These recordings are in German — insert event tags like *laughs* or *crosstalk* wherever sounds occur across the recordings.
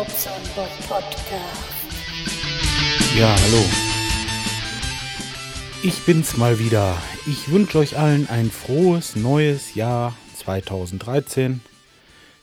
Podcast. Ja, hallo. Ich bin's mal wieder. Ich wünsche euch allen ein frohes neues Jahr 2013.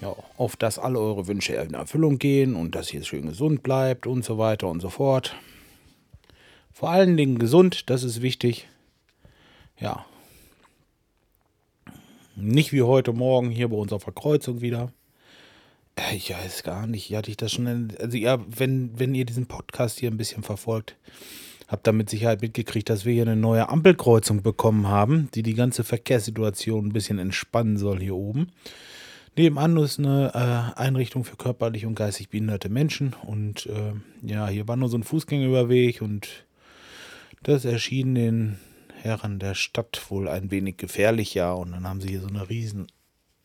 Ja, auf dass alle eure Wünsche in Erfüllung gehen und dass ihr schön gesund bleibt und so weiter und so fort. Vor allen Dingen gesund, das ist wichtig. Ja. Nicht wie heute Morgen hier bei unserer Verkreuzung wieder. Äh, Ich weiß gar nicht, hatte ich das schon. Also, ja, wenn, wenn ihr diesen Podcast hier ein bisschen verfolgt, habt ihr mit Sicherheit mitgekriegt, dass wir hier eine neue Ampelkreuzung bekommen haben, die die ganze Verkehrssituation ein bisschen entspannen soll hier oben. Nebenan ist eine äh, Einrichtung für körperlich und geistig behinderte Menschen. Und äh, ja, hier war nur so ein Fußgängerüberweg und das erschien den Herren der Stadt wohl ein wenig gefährlich, ja. Und dann haben sie hier so eine riesen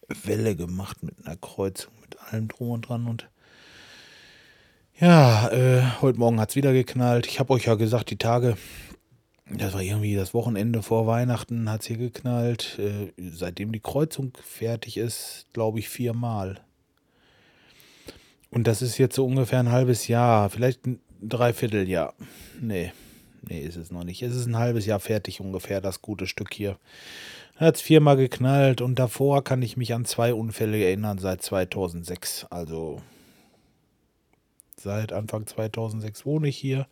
Welle gemacht mit einer Kreuzung, mit allem drum und dran. Und ja, äh, heute Morgen hat es wieder geknallt. Ich habe euch ja gesagt, die Tage, das war irgendwie das Wochenende vor Weihnachten, hat es hier geknallt. Äh, seitdem die Kreuzung fertig ist, glaube ich, viermal. Und das ist jetzt so ungefähr ein halbes Jahr, vielleicht ein Dreivierteljahr. Nee, nee, ist es noch nicht. Es ist ein halbes Jahr fertig ungefähr, das gute Stück hier. Hat es viermal geknallt und davor kann ich mich an zwei Unfälle erinnern seit 2006. Also seit Anfang 2006 wohne ich hier.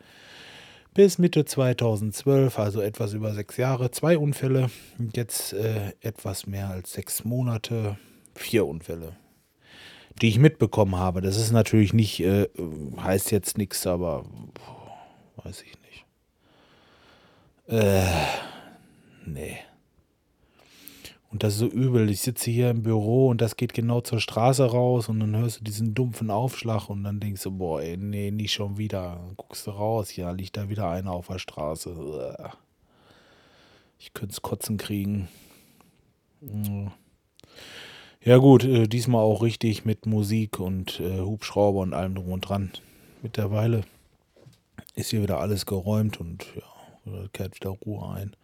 Bis Mitte 2012, also etwas über sechs Jahre, zwei Unfälle. Und jetzt äh, etwas mehr als sechs Monate, vier Unfälle, die ich mitbekommen habe. Das ist natürlich nicht, äh, heißt jetzt nichts, aber boah, weiß ich nicht. Äh, nee. Und das ist so übel. Ich sitze hier im Büro und das geht genau zur Straße raus und dann hörst du diesen dumpfen Aufschlag und dann denkst du, boah, ey, nee, nicht schon wieder. Dann guckst du raus, ja, liegt da wieder einer auf der Straße. Ich könnte es kotzen kriegen. Ja gut, äh, diesmal auch richtig mit Musik und äh, Hubschrauber und allem drum und dran. Mittlerweile ist hier wieder alles geräumt und ja, kehrt wieder Ruhe ein.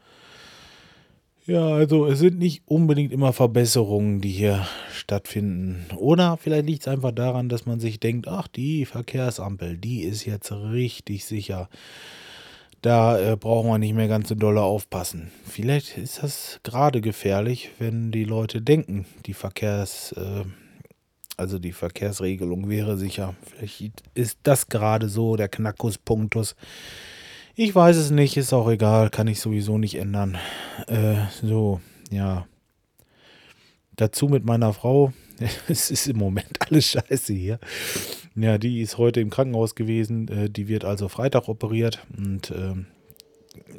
Ja, also es sind nicht unbedingt immer Verbesserungen, die hier stattfinden. Oder vielleicht liegt es einfach daran, dass man sich denkt, ach, die Verkehrsampel, die ist jetzt richtig sicher. Da äh, brauchen wir nicht mehr ganz so dolle aufpassen. Vielleicht ist das gerade gefährlich, wenn die Leute denken, die Verkehrs, äh, also die Verkehrsregelung wäre sicher. Vielleicht ist das gerade so der Knackuspunktus. Ich weiß es nicht, ist auch egal, kann ich sowieso nicht ändern. Äh, so, ja. Dazu mit meiner Frau. *laughs* Es ist im Moment alles scheiße hier. Ja, die ist heute im Krankenhaus gewesen. Äh, die wird also Freitag operiert. Und ähm,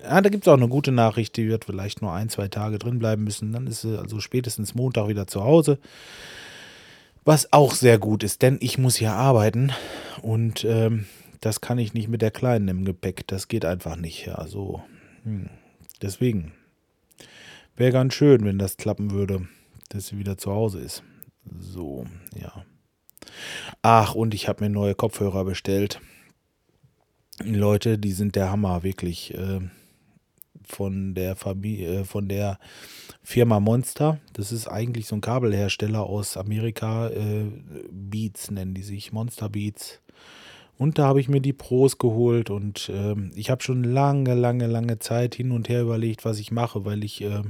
ja, da gibt es auch eine gute Nachricht. Die wird vielleicht nur ein, zwei Tage drin bleiben müssen. Dann ist sie also spätestens Montag wieder zu Hause. Was auch sehr gut ist, denn ich muss hier arbeiten. Und ähm, das kann ich nicht mit der Kleinen im Gepäck. Das geht einfach nicht. Ja, so. Hm. Deswegen. Wäre ganz schön, wenn das klappen würde, dass sie wieder zu Hause ist. So, ja. Ach, und ich habe mir neue Kopfhörer bestellt. Leute, die sind der Hammer, wirklich. Äh, von der Familie, äh, von der Firma Monster. Das ist eigentlich so ein Kabelhersteller aus Amerika. Äh, Beats nennen die sich, Monster Beats. Und da habe ich mir die Pros geholt und ähm, ich habe schon lange, lange, lange Zeit hin und her überlegt, was ich mache, weil ich äh,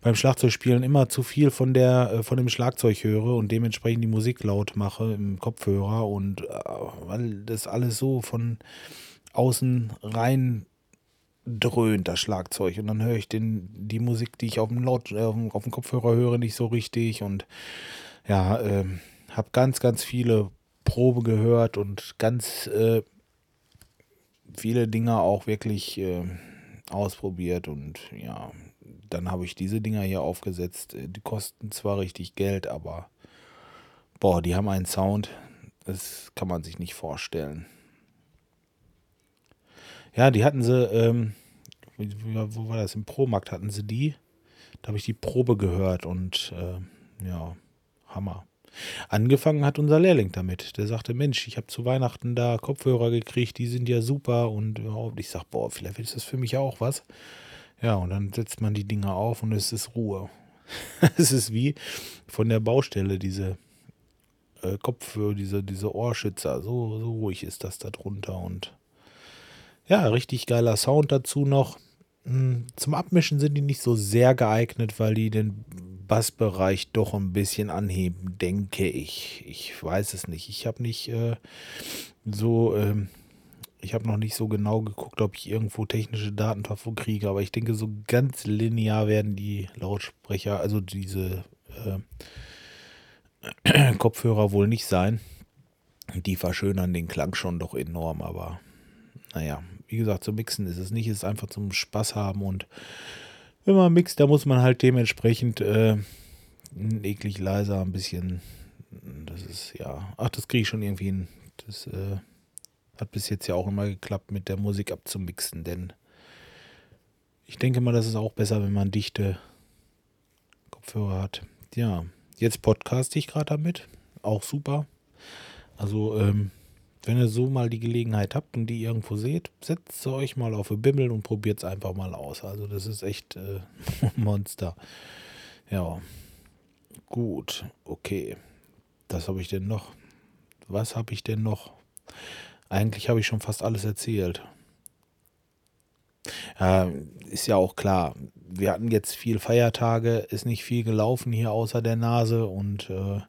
beim Schlagzeugspielen immer zu viel von der äh, von dem Schlagzeug höre und dementsprechend die Musik laut mache im Kopfhörer und äh, weil das alles so von außen rein dröhnt das Schlagzeug. Und dann höre ich den die Musik, die ich auf dem Laut äh, auf dem Kopfhörer höre, nicht so richtig und ja, ähm, habe ganz, ganz viele Probe gehört und ganz äh, viele Dinge auch wirklich äh, ausprobiert und ja, dann habe ich diese Dinger hier aufgesetzt. Äh, Die kosten zwar richtig Geld, aber boah, die haben einen Sound, das kann man sich nicht vorstellen. Ja, die hatten sie, ähm, wo war das? Im Promarkt hatten sie die. Da habe ich die Probe gehört und äh, ja, Hammer. Angefangen hat unser Lehrling damit. Der sagte, Mensch, ich habe zu Weihnachten da Kopfhörer gekriegt, die sind ja super. Und ich sag, boah, vielleicht ist das für mich auch was. Ja, und dann setzt man die Dinger auf und es ist Ruhe. *laughs* es ist wie von der Baustelle diese äh, Kopfhörer, diese, diese Ohrschützer. So, so ruhig ist das da drunter. Und ja, richtig geiler Sound dazu noch. Hm, zum Abmischen sind die nicht so sehr geeignet, weil die den Bassbereich doch ein bisschen anheben, denke ich. Ich weiß es nicht. Ich habe nicht äh, so, ähm, ich habe noch nicht so genau geguckt, ob ich irgendwo technische Daten davon kriege, aber ich denke, so ganz linear werden die Lautsprecher, also diese äh, *clears throat* Kopfhörer wohl nicht sein. Die verschönern den Klang schon doch enorm, aber naja, wie gesagt, zum Mixen ist es nicht, es ist einfach zum Spaß haben und wenn man mixt, da muss man halt dementsprechend äh, eklig leiser ein bisschen, das ist ja, ach, das kriege ich schon irgendwie hin. Das äh, hat bis jetzt ja auch immer geklappt, mit der Musik abzumixen, denn ich denke mal, das ist auch besser, wenn man dichte Kopfhörer hat. Ja, jetzt podcaste ich gerade damit, auch super. Also, ähm, wenn ihr so mal die Gelegenheit habt und die irgendwo seht, setzt euch mal auf eine Bimmel und probiert es einfach mal aus. Also das ist echt äh, *laughs* Monster. Ja, gut, okay. Das habe ich denn noch. Was habe ich denn noch? Eigentlich habe ich schon fast alles erzählt. Ja, ist ja auch klar. Wir hatten jetzt viel Feiertage, ist nicht viel gelaufen hier außer der Nase und äh,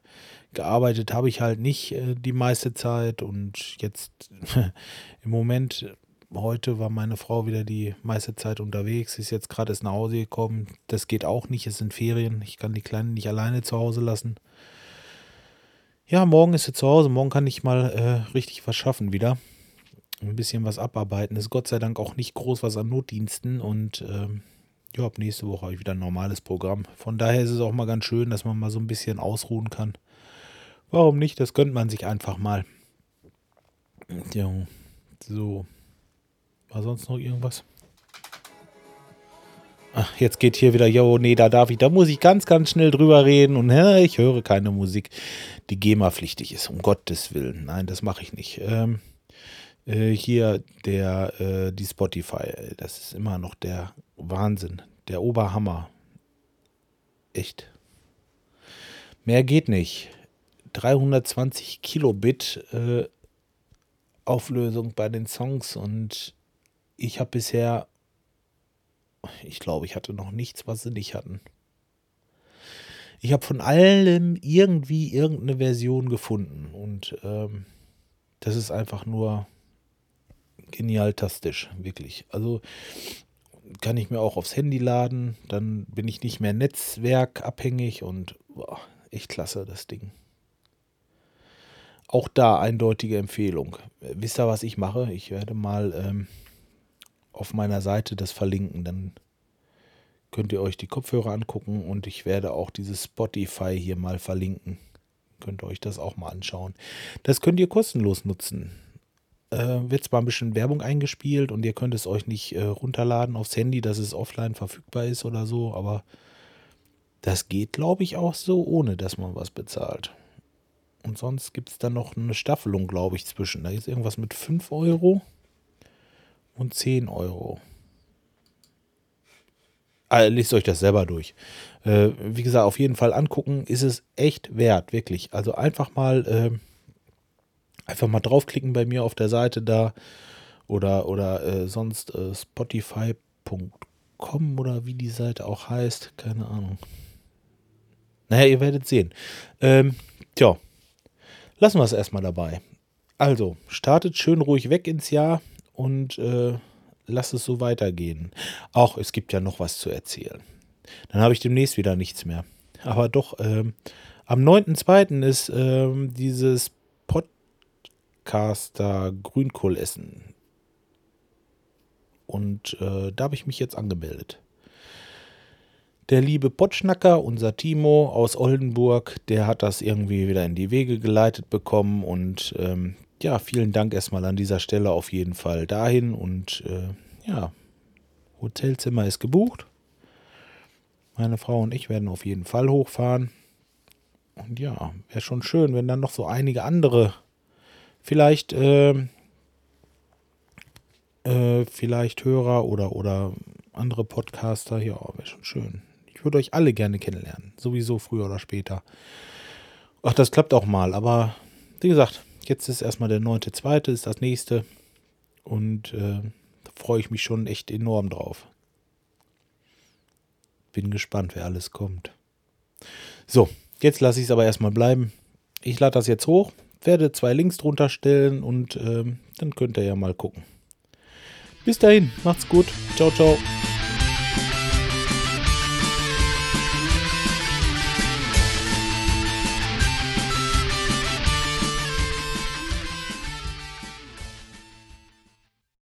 gearbeitet habe ich halt nicht äh, die meiste Zeit und jetzt *laughs* im Moment, heute war meine Frau wieder die meiste Zeit unterwegs, ist jetzt gerade erst nach Hause gekommen. Das geht auch nicht, es sind Ferien, ich kann die Kleinen nicht alleine zu Hause lassen. Ja, morgen ist sie zu Hause, morgen kann ich mal äh, richtig was schaffen wieder. Ein bisschen was abarbeiten. Ist Gott sei Dank auch nicht groß was an Notdiensten und ähm, ja, ab nächste Woche habe ich wieder ein normales Programm. Von daher ist es auch mal ganz schön, dass man mal so ein bisschen ausruhen kann. Warum nicht? Das gönnt man sich einfach mal. Ja, so. War sonst noch irgendwas? Ach, jetzt geht hier wieder, jo, nee, da darf ich, da muss ich ganz, ganz schnell drüber reden und hä, ich höre keine Musik, die GEMA-pflichtig ist, um Gottes Willen. Nein, das mache ich nicht. Ähm, äh, hier der, äh, die Spotify, das ist immer noch der Wahnsinn, der Oberhammer. Echt. Mehr geht nicht. 320 Kilobit äh, Auflösung bei den Songs und ich habe bisher, ich glaube, ich hatte noch nichts, was sie nicht hatten. Ich habe von allem irgendwie irgendeine Version gefunden und ähm, das ist einfach nur genialtastisch, wirklich. Also kann ich mir auch aufs Handy laden, dann bin ich nicht mehr netzwerkabhängig und boah, echt klasse, das Ding. Auch da eindeutige Empfehlung. Wisst ihr, was ich mache? Ich werde mal ähm, auf meiner Seite das verlinken. Dann könnt ihr euch die Kopfhörer angucken und ich werde auch dieses Spotify hier mal verlinken. Könnt ihr euch das auch mal anschauen. Das könnt ihr kostenlos nutzen. Äh, wird zwar ein bisschen Werbung eingespielt und ihr könnt es euch nicht äh, runterladen aufs Handy, dass es offline verfügbar ist oder so, aber das geht, glaube ich, auch so, ohne dass man was bezahlt. Und sonst gibt es dann noch eine Staffelung, glaube ich, zwischen. Da ist irgendwas mit 5 Euro und 10 Euro. Ah, lest euch das selber durch. Äh, wie gesagt, auf jeden Fall angucken, ist es echt wert, wirklich. Also einfach mal, äh, einfach mal draufklicken bei mir auf der Seite da oder, oder äh, sonst äh, spotify.com oder wie die Seite auch heißt, keine Ahnung. Naja, ihr werdet sehen. Ähm, tja, lassen wir es erstmal dabei. Also, startet schön ruhig weg ins Jahr und äh, lasst es so weitergehen. Auch es gibt ja noch was zu erzählen. Dann habe ich demnächst wieder nichts mehr. Aber doch, ähm, am 9.2. ist ähm, dieses Podcaster Grünkohlessen. Und äh, da habe ich mich jetzt angemeldet. Der liebe Potschnacker, unser Timo aus Oldenburg, der hat das irgendwie wieder in die Wege geleitet bekommen. Und ähm, ja, vielen Dank erstmal an dieser Stelle auf jeden Fall dahin. Und äh, ja, Hotelzimmer ist gebucht. Meine Frau und ich werden auf jeden Fall hochfahren. Und ja, wäre schon schön, wenn dann noch so einige andere, vielleicht, äh, äh, vielleicht Hörer oder, oder andere Podcaster, ja, wäre schon schön. Ich würde euch alle gerne kennenlernen. Sowieso früher oder später. Ach, das klappt auch mal, aber wie gesagt, jetzt ist erstmal der 9.2. ist das nächste. Und äh, da freue ich mich schon echt enorm drauf. Bin gespannt, wer alles kommt. So, jetzt lasse ich es aber erstmal bleiben. Ich lade das jetzt hoch, werde zwei Links drunter stellen und äh, dann könnt ihr ja mal gucken. Bis dahin, macht's gut. Ciao, ciao.